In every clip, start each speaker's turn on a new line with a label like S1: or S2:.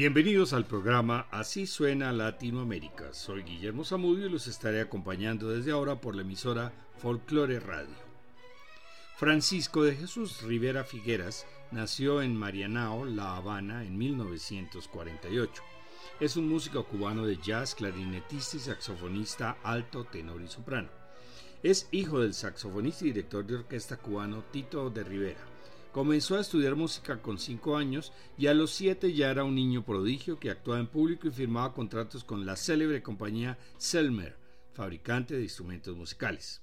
S1: Bienvenidos al programa Así suena Latinoamérica. Soy Guillermo Zamudio y los estaré acompañando desde ahora por la emisora Folklore Radio. Francisco de Jesús Rivera Figueras nació en Marianao, La Habana, en 1948. Es un músico cubano de jazz, clarinetista y saxofonista alto, tenor y soprano. Es hijo del saxofonista y director de orquesta cubano Tito de Rivera. Comenzó a estudiar música con 5 años y a los 7 ya era un niño prodigio que actuaba en público y firmaba contratos con la célebre compañía Selmer, fabricante de instrumentos musicales.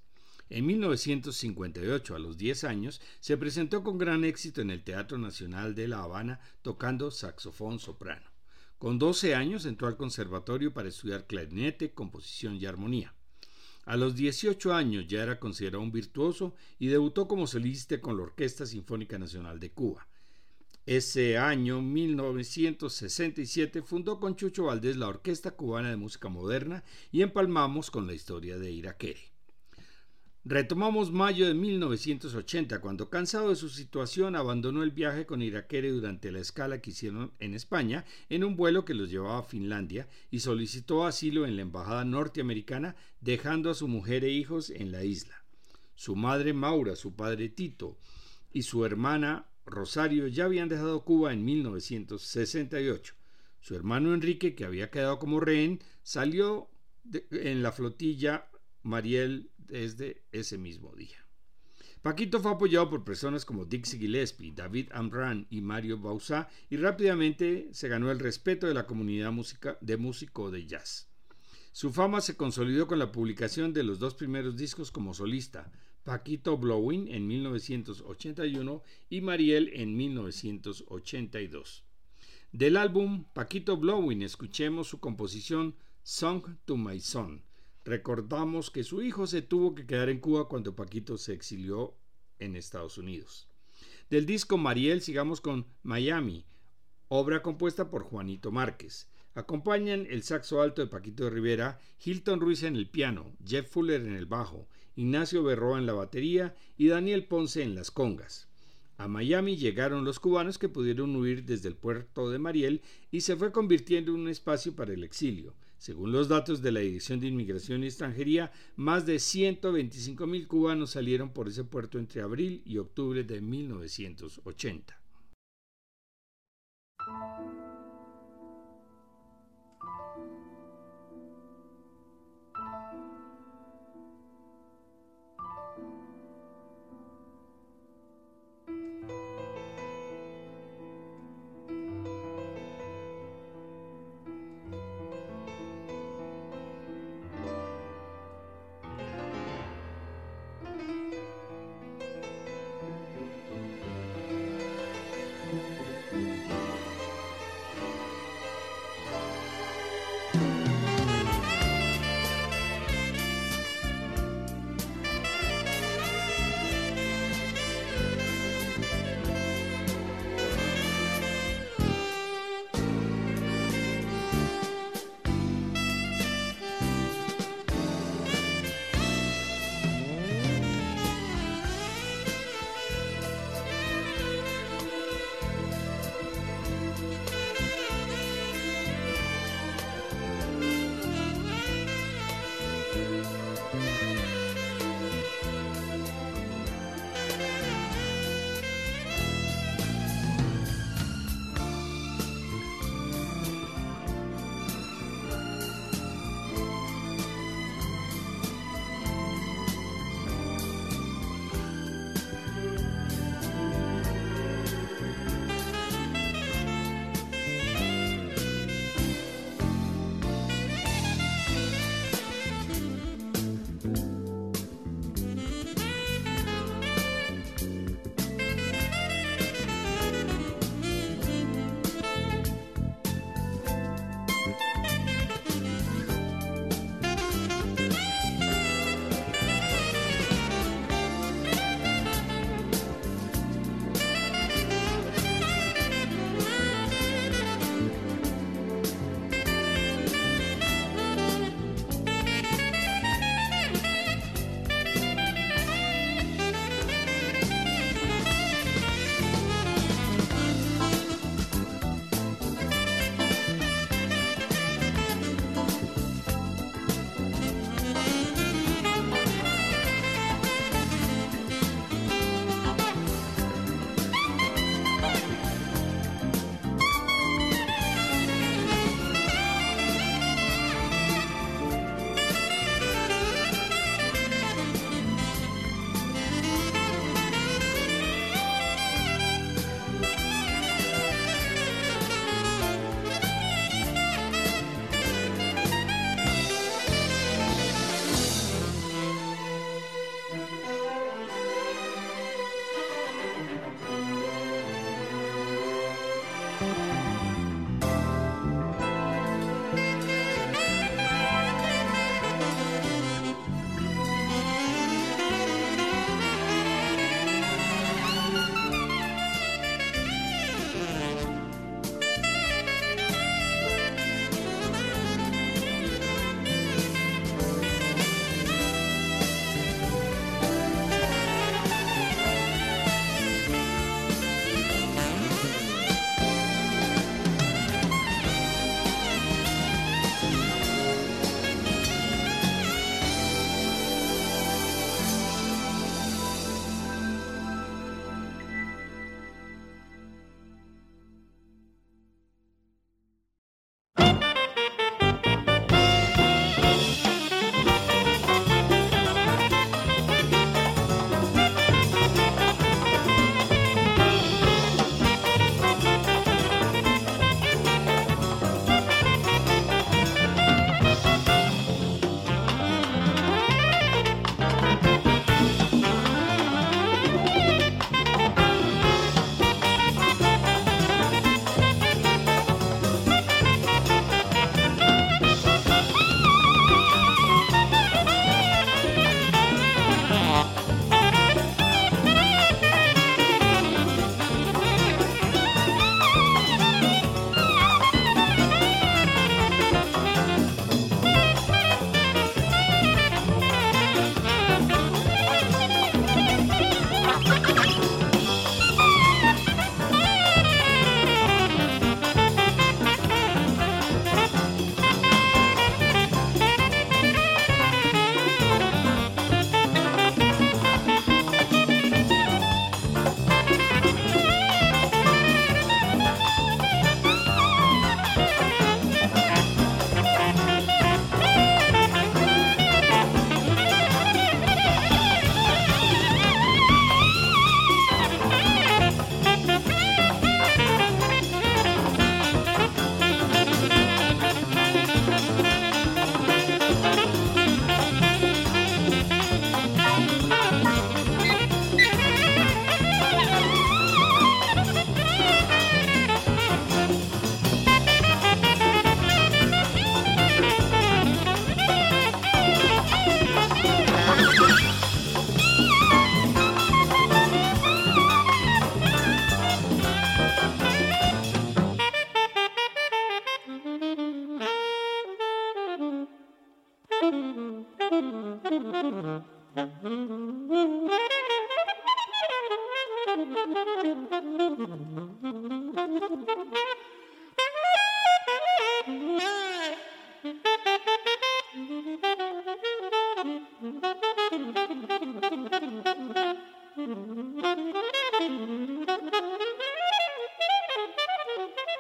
S1: En 1958, a los 10 años, se presentó con gran éxito en el Teatro Nacional de La Habana tocando saxofón soprano. Con 12 años entró al conservatorio para estudiar clarinete, composición y armonía. A los 18 años ya era considerado un virtuoso y debutó como solista con la Orquesta Sinfónica Nacional de Cuba. Ese año, 1967, fundó con Chucho Valdés la Orquesta Cubana de Música Moderna y empalmamos con la historia de Iraquere. Retomamos mayo de 1980, cuando cansado de su situación abandonó el viaje con Iraquere durante la escala que hicieron en España en un vuelo que los llevaba a Finlandia y solicitó asilo en la embajada norteamericana dejando a su mujer e hijos en la isla. Su madre Maura, su padre Tito y su hermana Rosario ya habían dejado Cuba en 1968. Su hermano Enrique, que había quedado como rehén, salió en la flotilla Mariel desde ese mismo día. Paquito fue apoyado por personas como Dixie Gillespie, David Amran y Mario Bausá y rápidamente se ganó el respeto de la comunidad de músico de jazz. Su fama se consolidó con la publicación de los dos primeros discos como solista, Paquito Blowing en 1981 y Mariel en 1982. Del álbum Paquito Blowing escuchemos su composición Song to My Son, Recordamos que su hijo se tuvo que quedar en Cuba cuando Paquito se exilió en Estados Unidos. Del disco Mariel sigamos con Miami, obra compuesta por Juanito Márquez. Acompañan el saxo alto de Paquito de Rivera, Hilton Ruiz en el piano, Jeff Fuller en el bajo, Ignacio Berroa en la batería y Daniel Ponce en las congas. A Miami llegaron los cubanos que pudieron huir desde el puerto de Mariel y se fue convirtiendo en un espacio para el exilio. Según los datos de la Dirección de Inmigración y Extranjería, más de 125 mil cubanos salieron por ese puerto entre abril y octubre de 1980.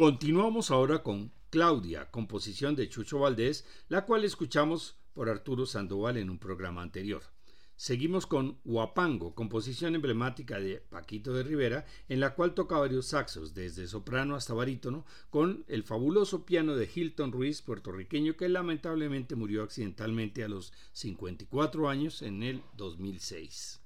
S1: Continuamos ahora con Claudia, composición de Chucho Valdés, la cual escuchamos por Arturo Sandoval en un programa anterior. Seguimos con Huapango, composición emblemática de Paquito de Rivera, en la cual toca varios saxos, desde soprano hasta barítono, con el fabuloso piano de Hilton Ruiz, puertorriqueño, que lamentablemente murió accidentalmente a los 54 años en el 2006.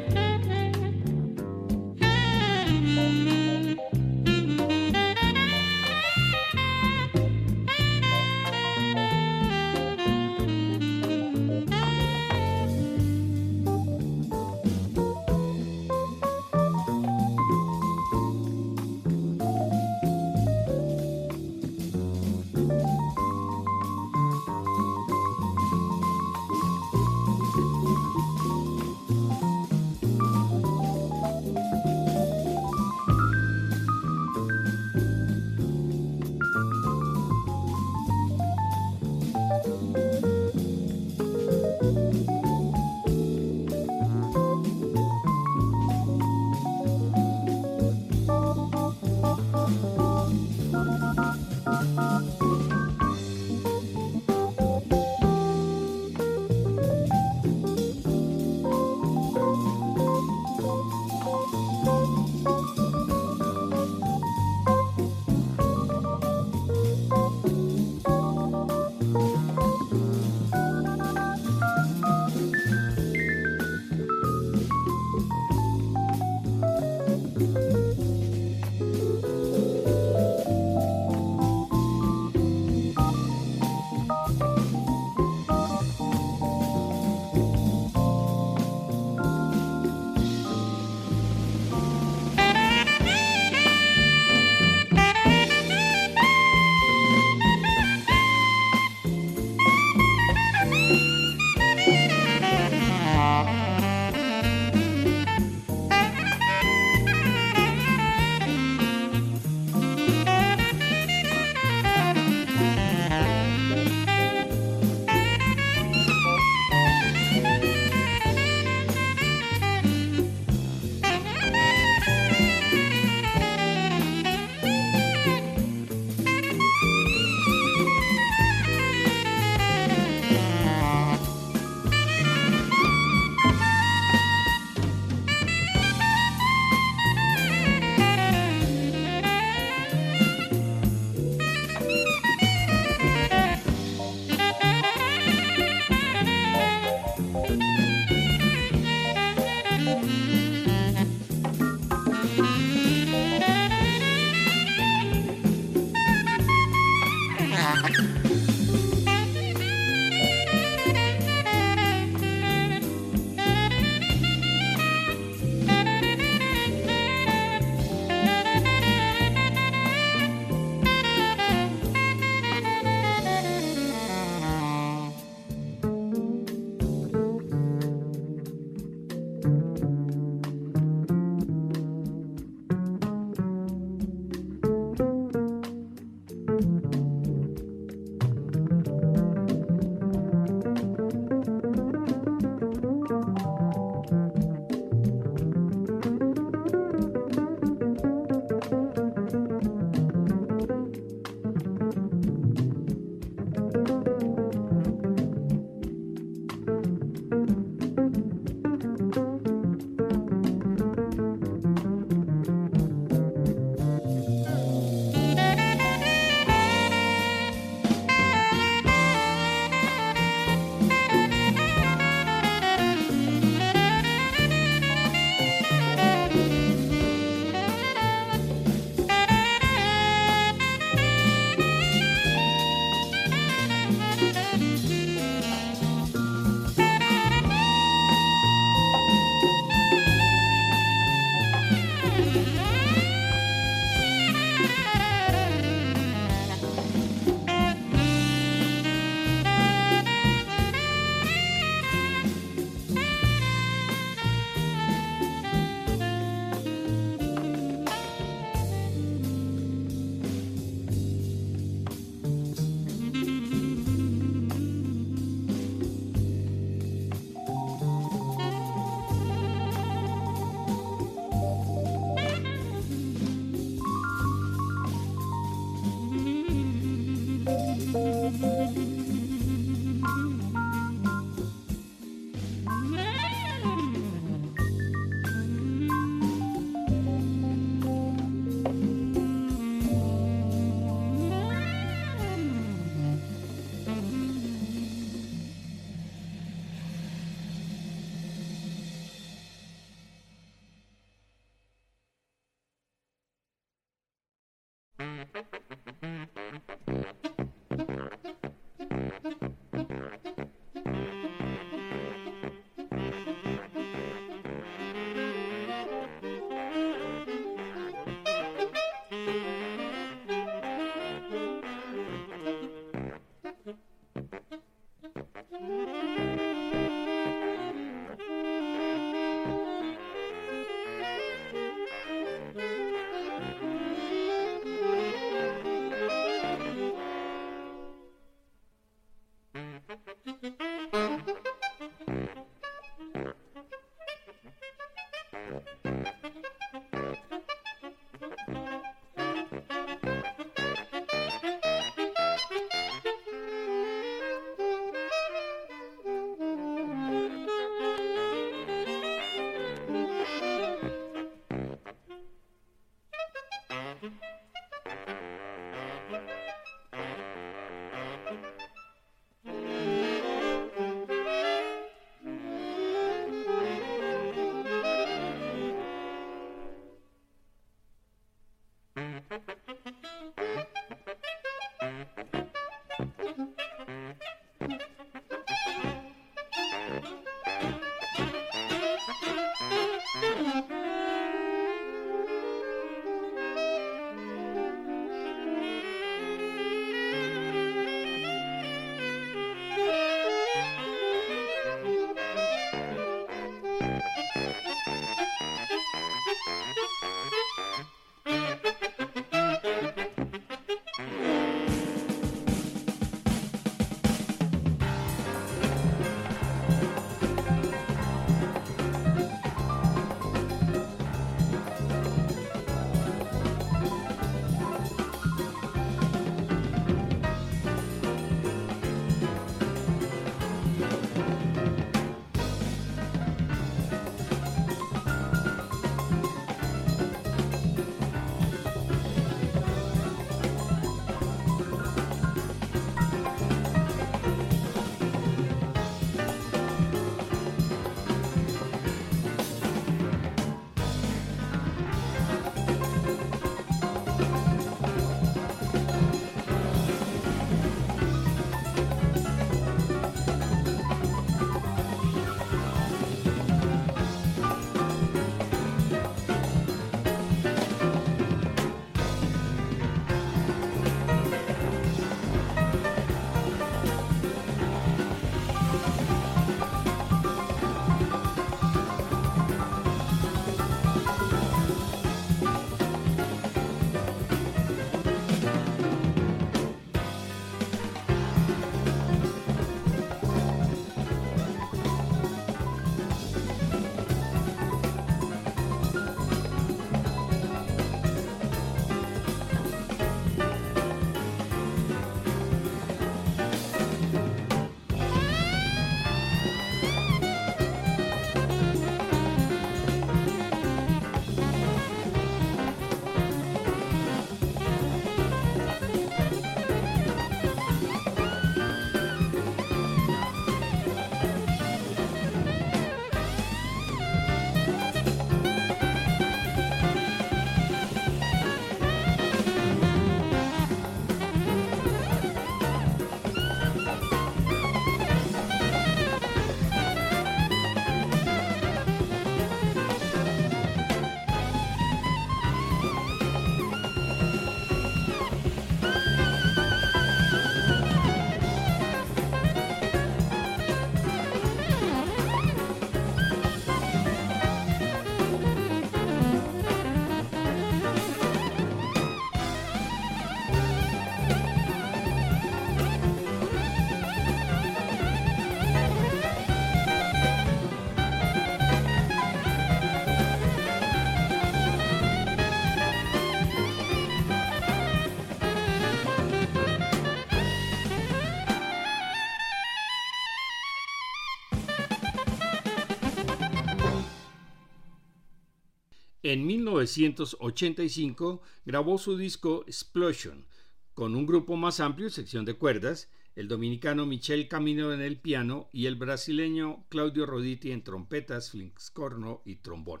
S1: En 1985 grabó su disco Explosion con un grupo más amplio, sección de cuerdas, el dominicano Michel Camino en el piano y el brasileño Claudio Roditi en trompetas, fliscorno y trombón.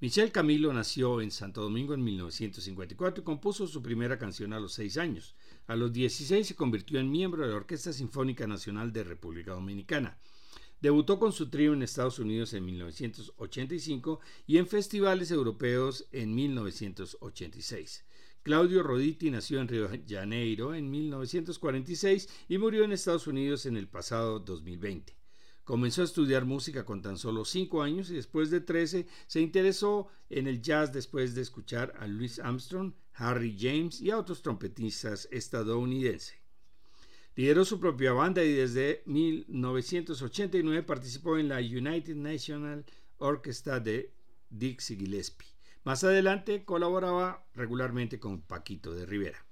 S1: Michel Camilo nació en Santo Domingo en 1954 y compuso su primera canción a los seis años. A los 16 se convirtió en miembro de la Orquesta Sinfónica Nacional de República Dominicana. Debutó con su trío en Estados Unidos en 1985 y en festivales europeos en 1986. Claudio Roditi nació en Río de Janeiro en 1946 y murió en Estados Unidos en el pasado 2020. Comenzó a estudiar música con tan solo 5 años y después de 13 se interesó en el jazz después de escuchar a Louis Armstrong, Harry James y a otros trompetistas estadounidenses. Lideró su propia banda y desde 1989 participó en la United National Orchestra de Dixie Gillespie. Más adelante colaboraba regularmente con Paquito de Rivera.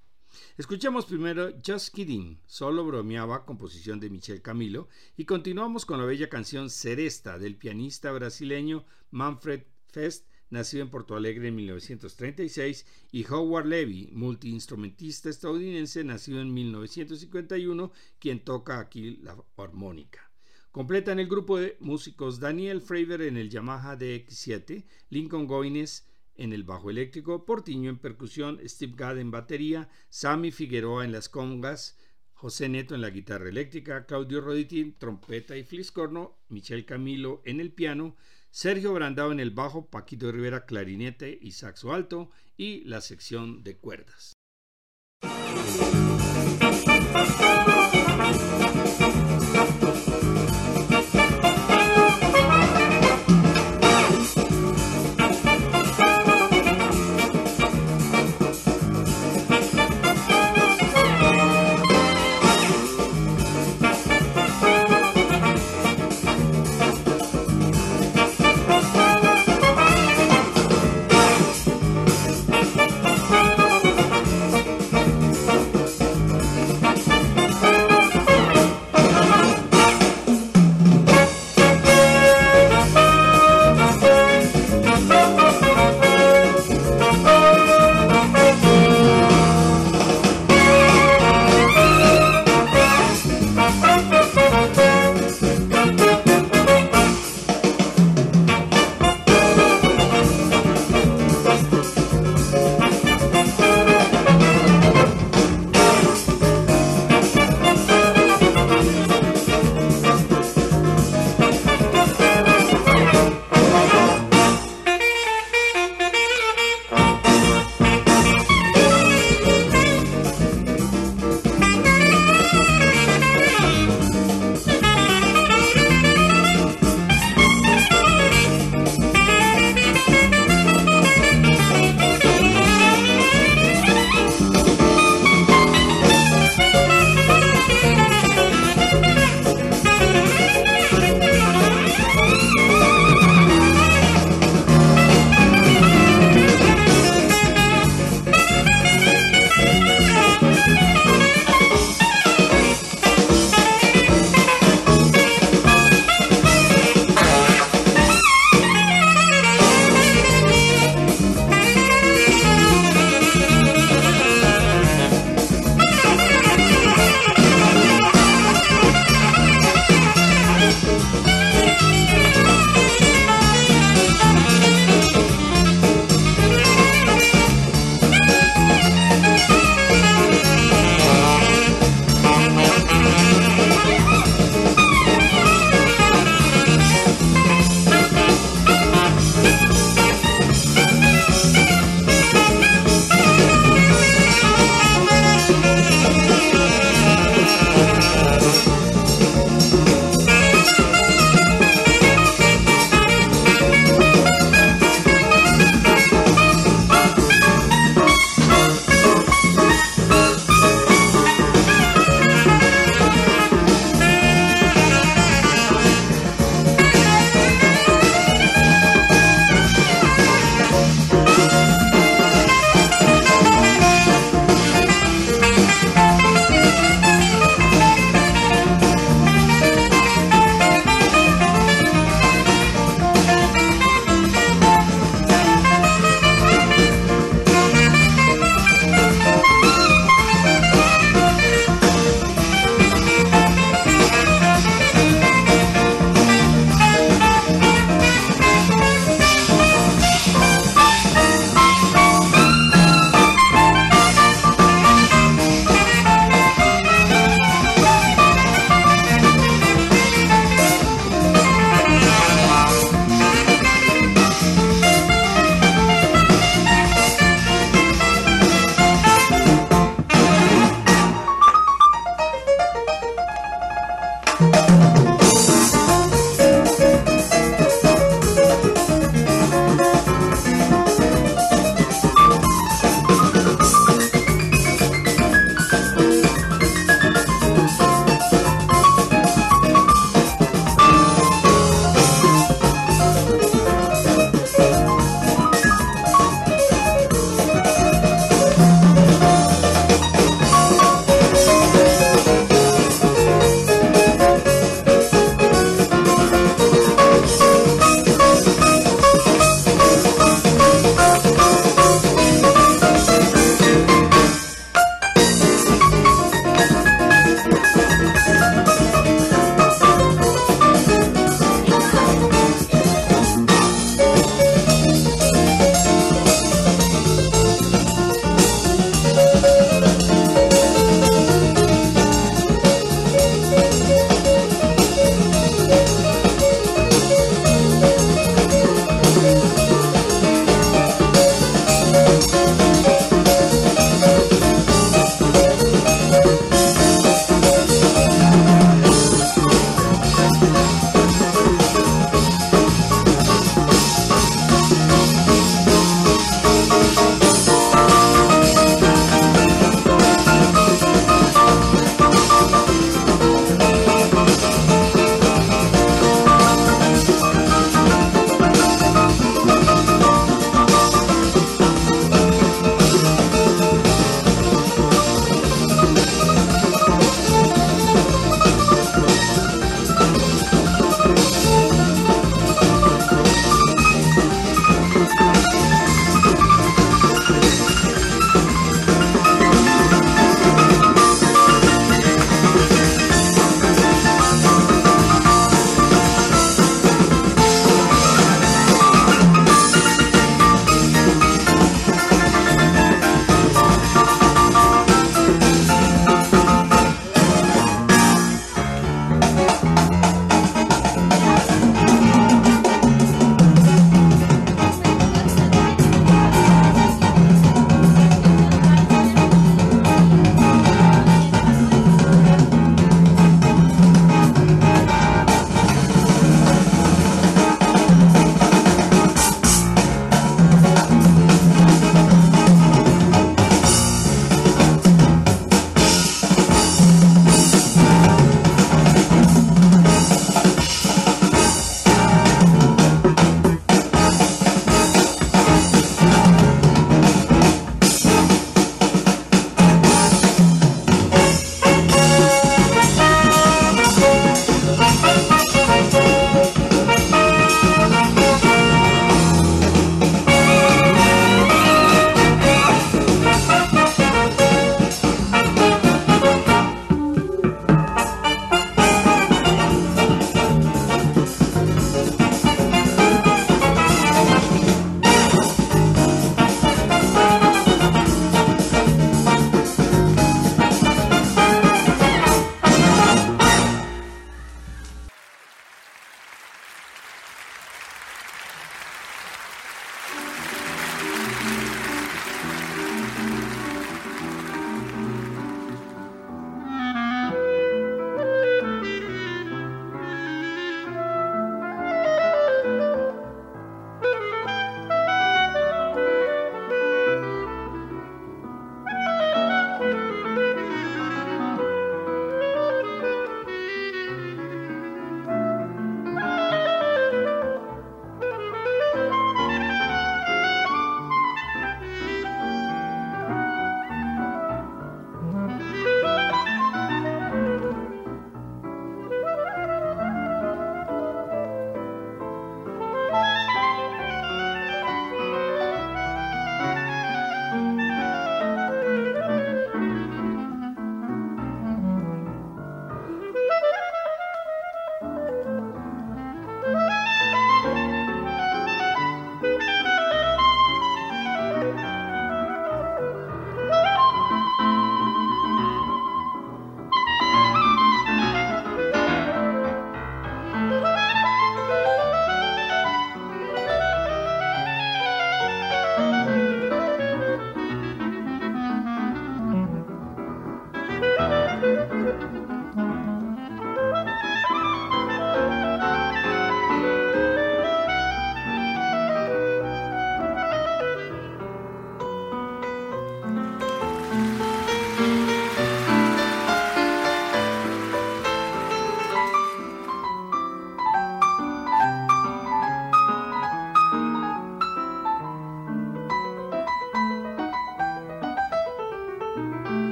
S1: Escuchamos primero Just Kidding, solo bromeaba, composición de Michel Camilo, y continuamos con la bella canción Seresta del pianista brasileño Manfred Fest, nacido en Porto Alegre en 1936, y Howard Levy, multiinstrumentista estadounidense, nacido en 1951, quien toca aquí la armónica. Completan el grupo de músicos Daniel Fravor en el Yamaha DX7, Lincoln Goines en el bajo eléctrico, Portiño en percusión, Steve Gadd en batería, Sammy Figueroa en las congas, José Neto en la guitarra eléctrica, Claudio Roditín, trompeta y fliscorno, Michel Camilo en el piano, Sergio Brandao en el bajo, Paquito Rivera clarinete y saxo alto y la sección de cuerdas.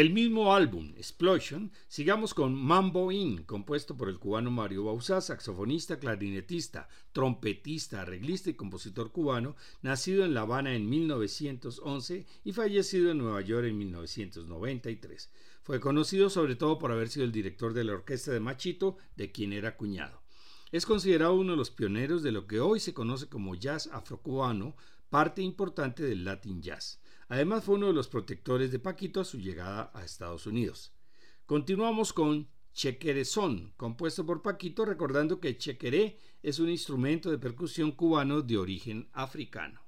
S1: Del mismo álbum, Explosion, sigamos con Mambo In, compuesto por el cubano Mario Bauzá, saxofonista, clarinetista, trompetista, arreglista y compositor cubano, nacido en La Habana en 1911 y fallecido en Nueva York en 1993. Fue conocido sobre todo por haber sido el director de la orquesta de Machito, de quien era cuñado. Es considerado uno de los pioneros de lo que hoy se conoce como jazz afrocubano, parte importante del Latin Jazz. Además fue uno de los protectores de Paquito a su llegada a Estados Unidos. Continuamos con Chequerezón, compuesto por Paquito, recordando que chequeré es un instrumento de percusión cubano de origen africano.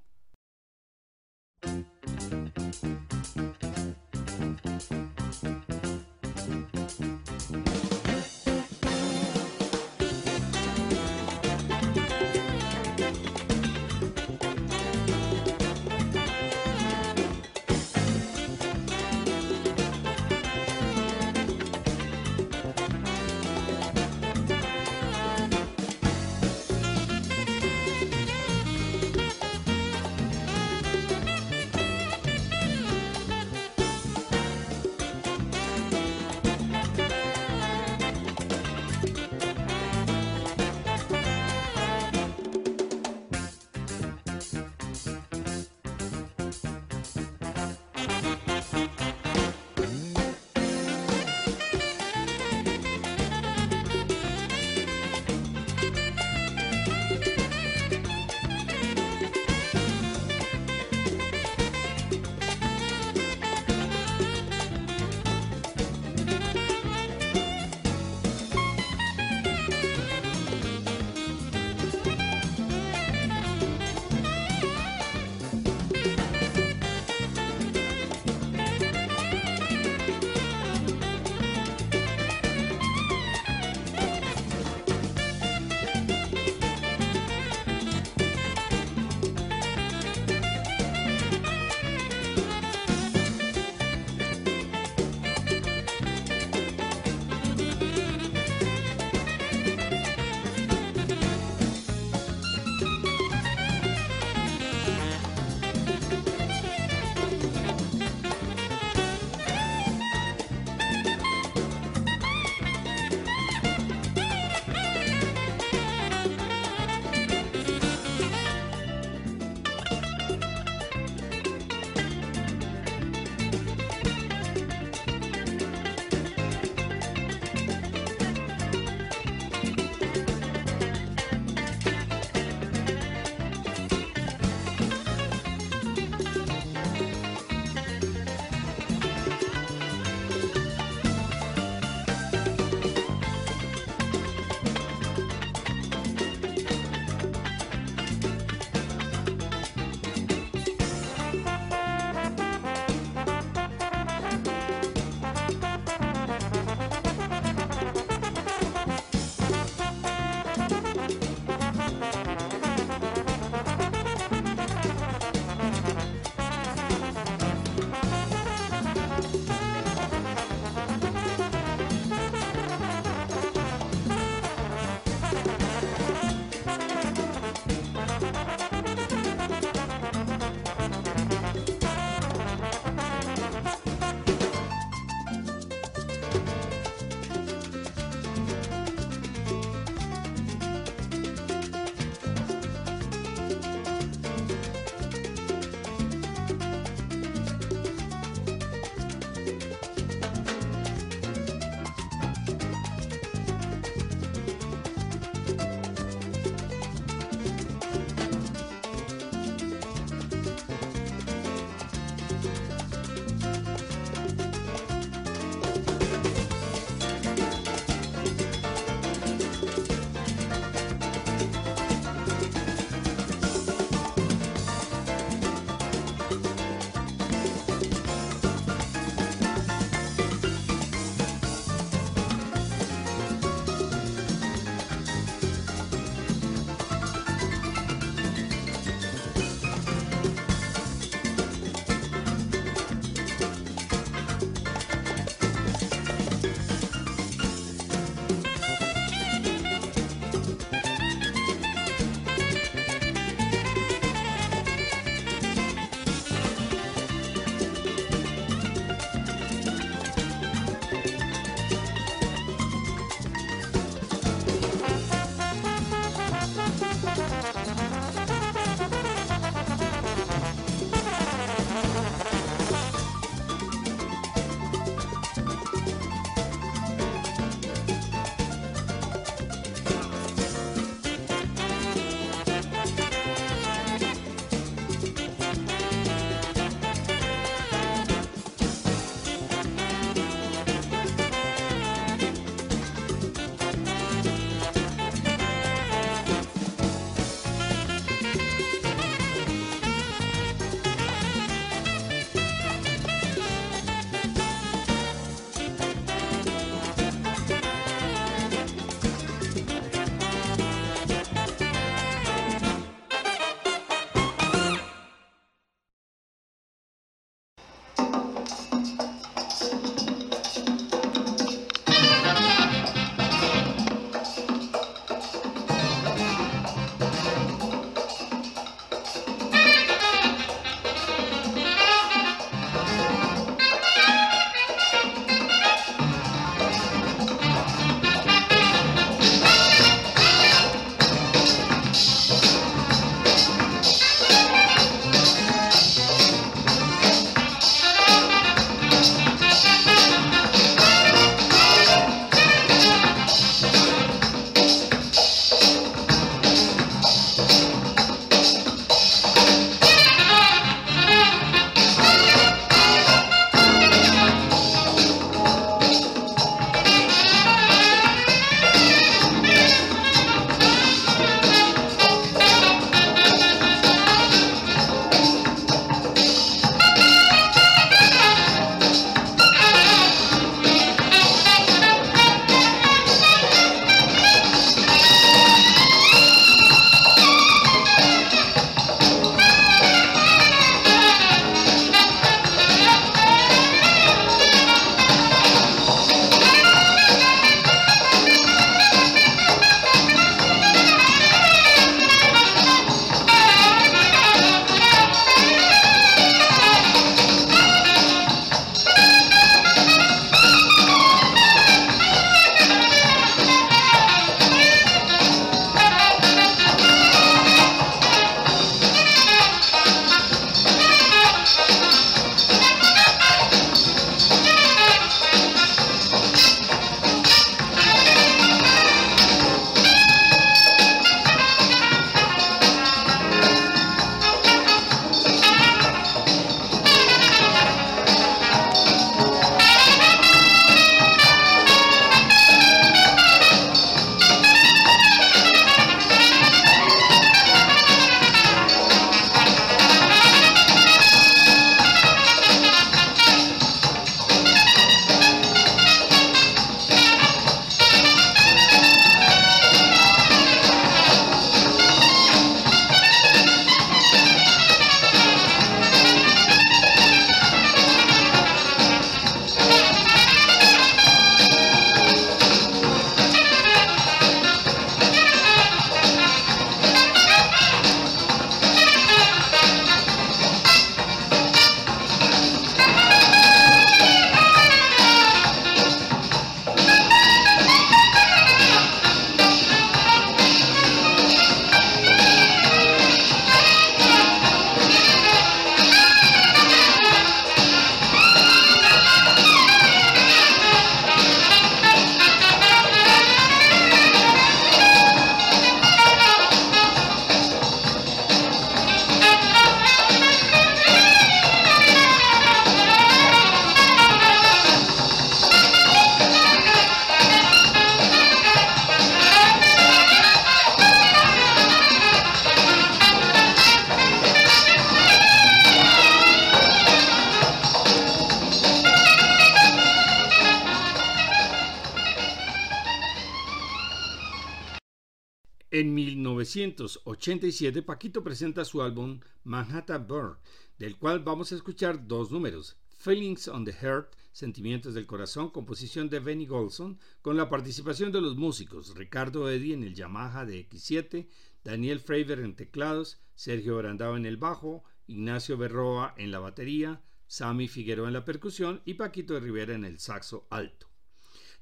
S1: 1987, Paquito presenta su álbum Manhattan Bird, del cual vamos a escuchar dos números, Feelings on the Heart, Sentimientos del Corazón, composición de Benny Golson, con la participación de los músicos Ricardo Eddy en el Yamaha de X7, Daniel Freiber en teclados, Sergio Brandao en el bajo, Ignacio Berroa en la batería, Sammy Figueroa en la percusión y Paquito Rivera en el saxo alto.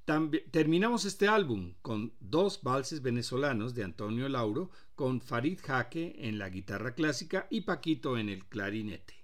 S1: Terminamos este álbum con dos valses venezolanos de Antonio Lauro, con Farid Jaque en la guitarra clásica y Paquito en el clarinete.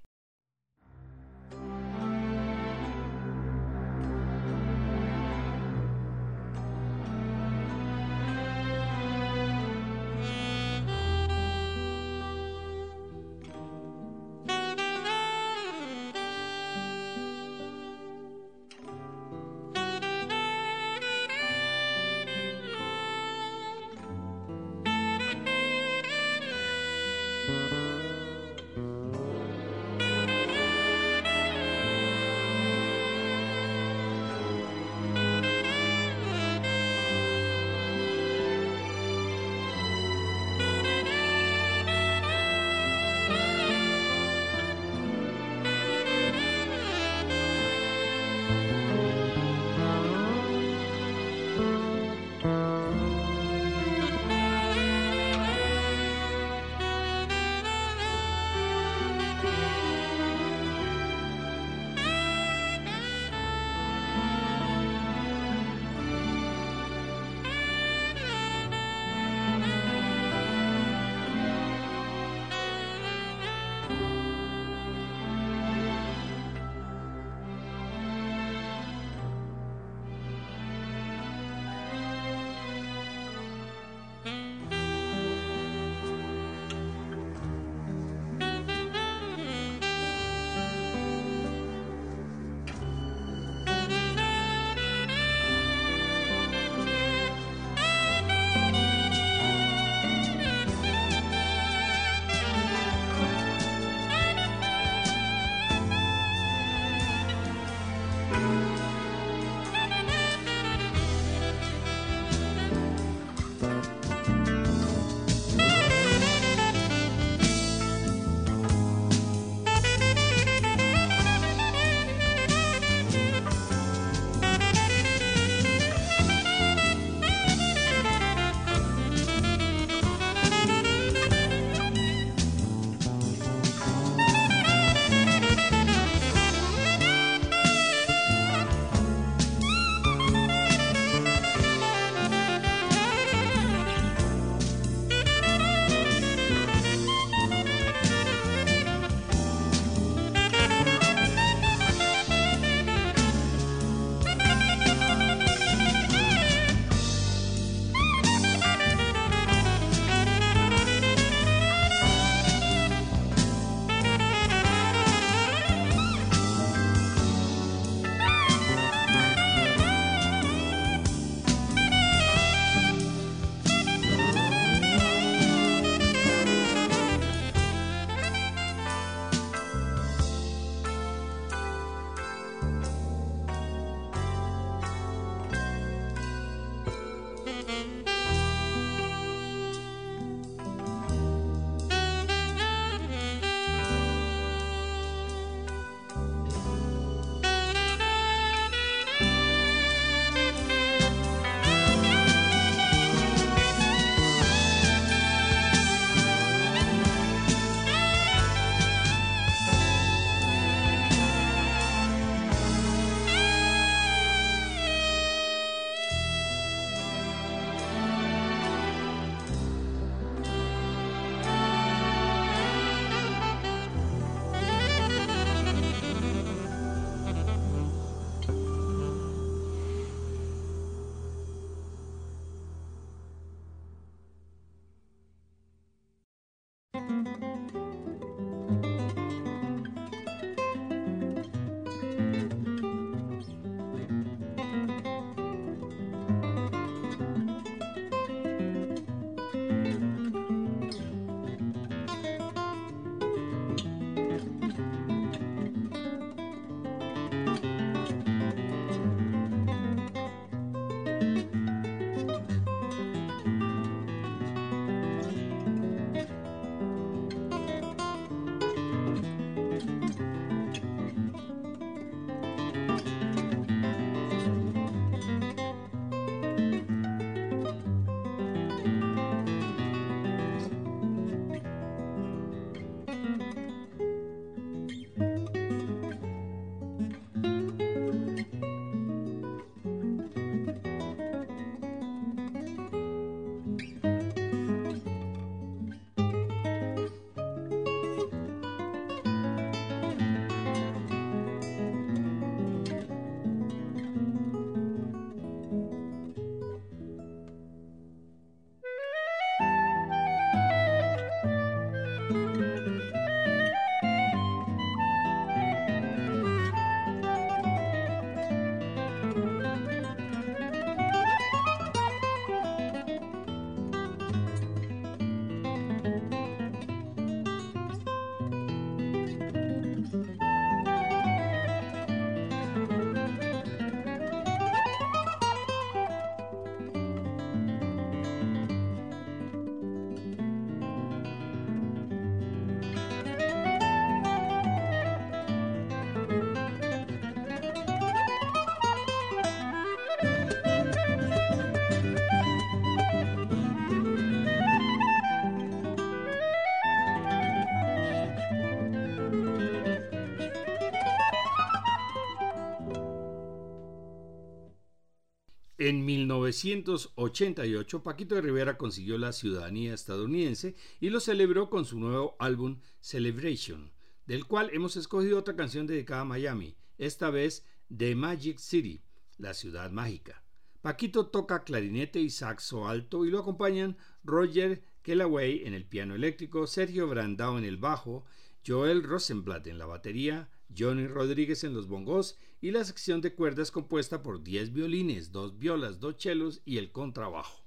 S1: En 1988, Paquito de Rivera consiguió la ciudadanía estadounidense y lo celebró con su nuevo álbum Celebration, del cual hemos escogido otra canción dedicada a Miami, esta vez The Magic City, la ciudad mágica. Paquito toca clarinete y saxo alto y lo acompañan Roger Kellaway en el piano eléctrico, Sergio Brandao en el bajo, Joel Rosenblatt en la batería, Johnny Rodríguez en los bongos y la sección de cuerdas compuesta por 10 violines, 2 violas, 2 chelos y el contrabajo.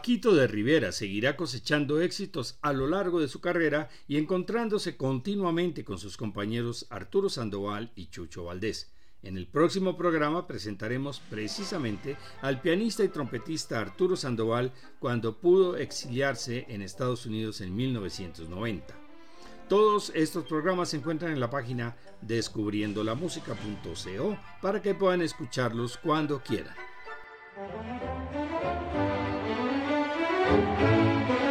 S1: Paquito de Rivera seguirá cosechando éxitos a lo largo de su carrera y encontrándose continuamente con sus compañeros Arturo Sandoval y Chucho Valdés. En el próximo programa presentaremos precisamente al pianista y trompetista Arturo Sandoval cuando pudo exiliarse en Estados Unidos en 1990. Todos estos programas se encuentran en la página descubriendolamusica.co para que puedan escucharlos cuando quieran. Thank you.